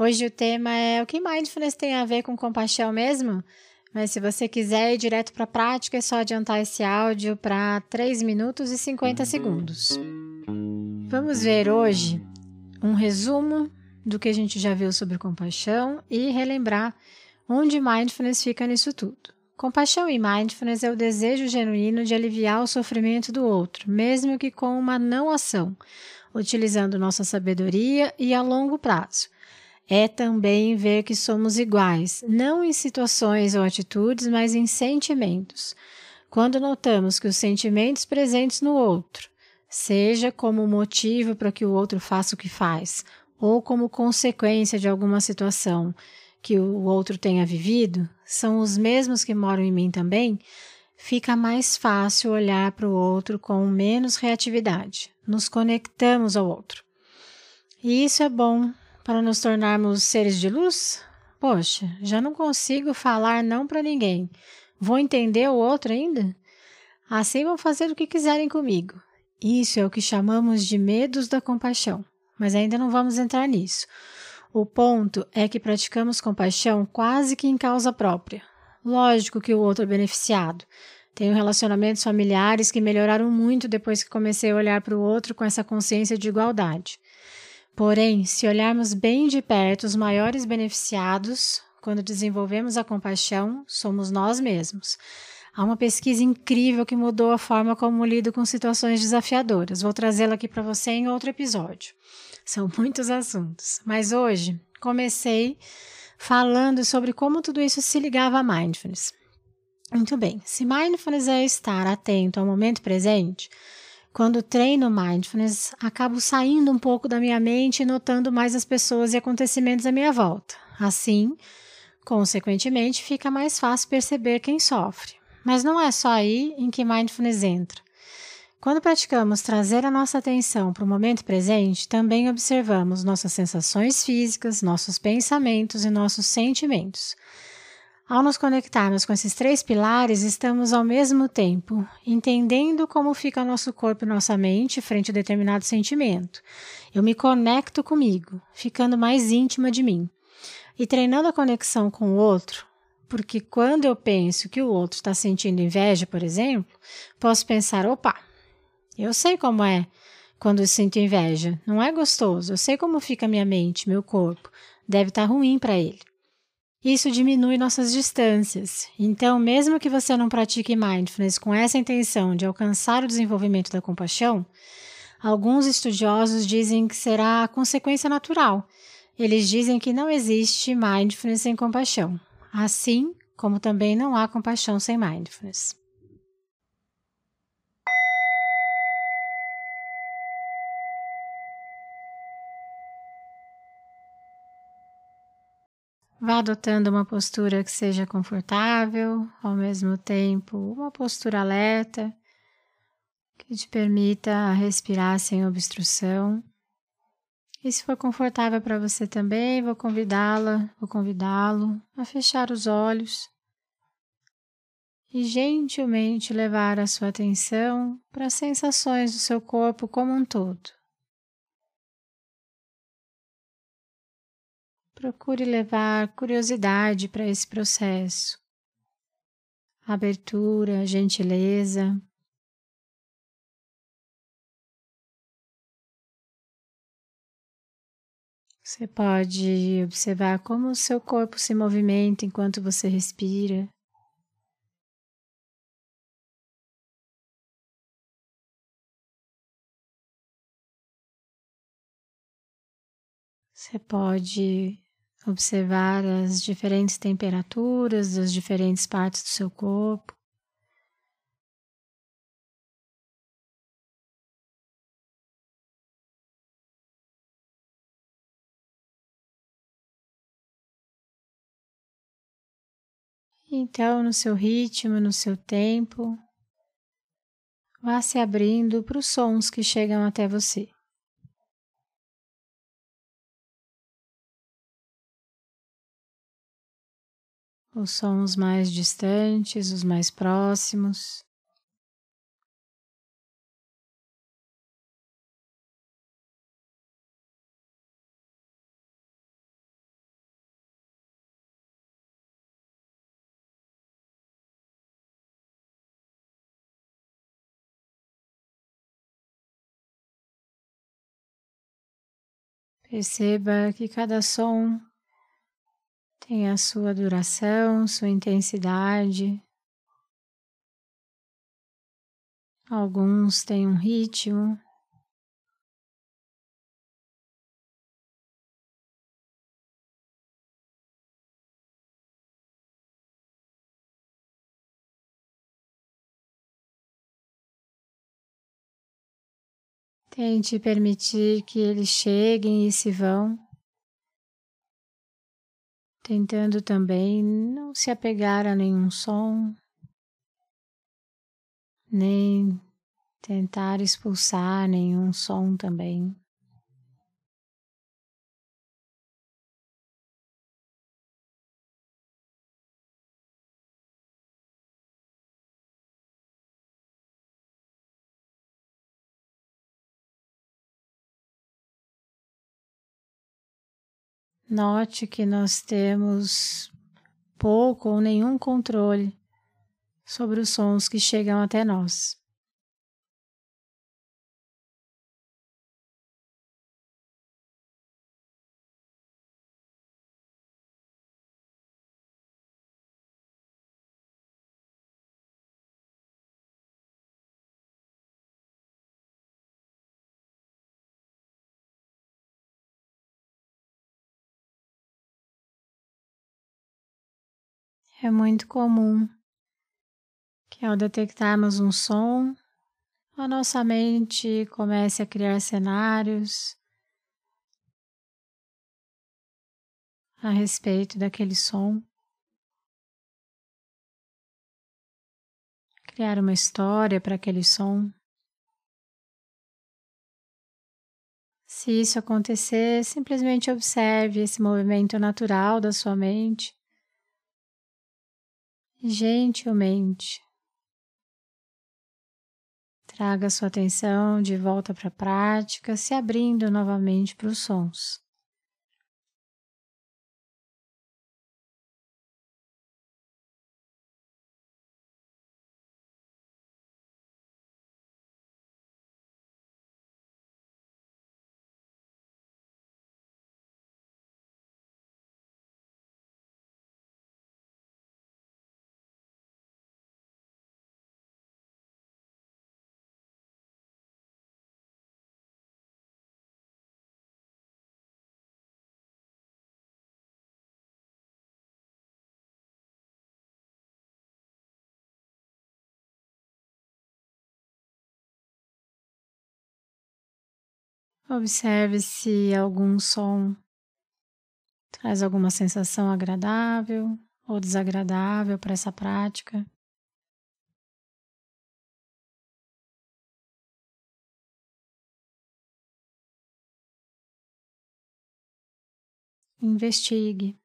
Hoje o tema é o que mindfulness tem a ver com compaixão mesmo? Mas se você quiser ir direto para a prática, é só adiantar esse áudio para 3 minutos e 50 segundos. Vamos ver hoje um resumo do que a gente já viu sobre compaixão e relembrar onde mindfulness fica nisso tudo. Compaixão e mindfulness é o desejo genuíno de aliviar o sofrimento do outro, mesmo que com uma não ação, utilizando nossa sabedoria e a longo prazo é também ver que somos iguais, não em situações ou atitudes, mas em sentimentos. Quando notamos que os sentimentos presentes no outro, seja como motivo para que o outro faça o que faz, ou como consequência de alguma situação que o outro tenha vivido, são os mesmos que moram em mim também, fica mais fácil olhar para o outro com menos reatividade. Nos conectamos ao outro. E isso é bom para nos tornarmos seres de luz? Poxa, já não consigo falar não para ninguém. Vou entender o outro ainda? Assim vão fazer o que quiserem comigo. Isso é o que chamamos de medos da compaixão, mas ainda não vamos entrar nisso. O ponto é que praticamos compaixão quase que em causa própria. Lógico que o outro é beneficiado. Tenho relacionamentos familiares que melhoraram muito depois que comecei a olhar para o outro com essa consciência de igualdade. Porém, se olharmos bem de perto, os maiores beneficiados, quando desenvolvemos a compaixão, somos nós mesmos. Há uma pesquisa incrível que mudou a forma como lido com situações desafiadoras. Vou trazê-la aqui para você em outro episódio. São muitos assuntos, mas hoje comecei falando sobre como tudo isso se ligava a mindfulness. Muito bem, se mindfulness é estar atento ao momento presente, quando treino mindfulness, acabo saindo um pouco da minha mente e notando mais as pessoas e acontecimentos à minha volta. Assim, consequentemente, fica mais fácil perceber quem sofre. Mas não é só aí em que mindfulness entra. Quando praticamos trazer a nossa atenção para o momento presente, também observamos nossas sensações físicas, nossos pensamentos e nossos sentimentos. Ao nos conectarmos com esses três pilares, estamos ao mesmo tempo entendendo como fica nosso corpo e nossa mente frente a determinado sentimento. Eu me conecto comigo, ficando mais íntima de mim. E treinando a conexão com o outro, porque quando eu penso que o outro está sentindo inveja, por exemplo, posso pensar: opa, eu sei como é quando eu sinto inveja. Não é gostoso. Eu sei como fica minha mente, meu corpo. Deve estar ruim para ele. Isso diminui nossas distâncias. Então, mesmo que você não pratique mindfulness com essa intenção de alcançar o desenvolvimento da compaixão, alguns estudiosos dizem que será a consequência natural. Eles dizem que não existe mindfulness sem compaixão, assim como também não há compaixão sem mindfulness. Vá adotando uma postura que seja confortável, ao mesmo tempo, uma postura alerta que te permita respirar sem obstrução. E se for confortável para você também, vou convidá-la, vou convidá-lo a fechar os olhos e gentilmente levar a sua atenção para as sensações do seu corpo como um todo. Procure levar curiosidade para esse processo. Abertura, gentileza. Você pode observar como o seu corpo se movimenta enquanto você respira. Você pode observar as diferentes temperaturas das diferentes partes do seu corpo. Então, no seu ritmo, no seu tempo, vá se abrindo para os sons que chegam até você. Os sons mais distantes, os mais próximos. Perceba que cada som tem a sua duração, sua intensidade. Alguns têm um ritmo. Tente permitir que eles cheguem e se vão, tentando também não se apegar a nenhum som, nem tentar expulsar nenhum som também. Note que nós temos pouco ou nenhum controle sobre os sons que chegam até nós. É muito comum que ao detectarmos um som, a nossa mente comece a criar cenários a respeito daquele som, criar uma história para aquele som. Se isso acontecer, simplesmente observe esse movimento natural da sua mente gentilmente. Traga sua atenção de volta para a prática, se abrindo novamente para os sons. Observe se algum som traz alguma sensação agradável ou desagradável para essa prática. Investigue.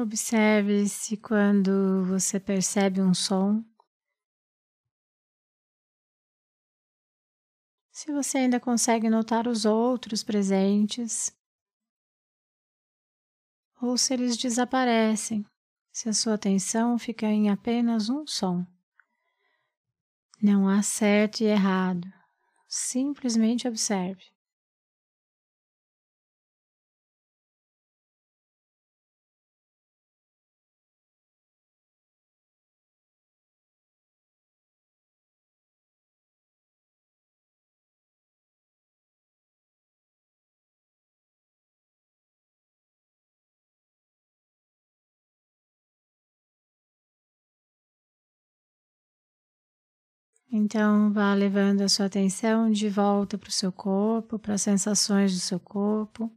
Observe se quando você percebe um som, se você ainda consegue notar os outros presentes ou se eles desaparecem, se a sua atenção fica em apenas um som. Não há certo e errado, simplesmente observe. Então, vá levando a sua atenção de volta para o seu corpo, para as sensações do seu corpo.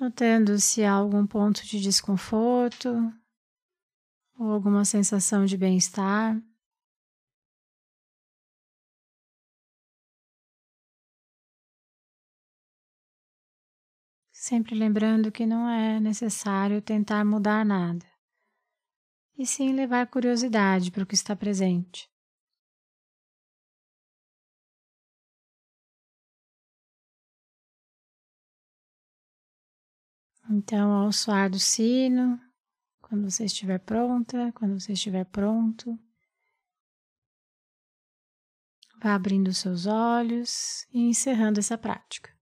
Notando se há algum ponto de desconforto ou alguma sensação de bem-estar. Sempre lembrando que não é necessário tentar mudar nada, e sim levar curiosidade para o que está presente. Então, ao soar do sino, quando você estiver pronta, quando você estiver pronto, vá abrindo seus olhos e encerrando essa prática.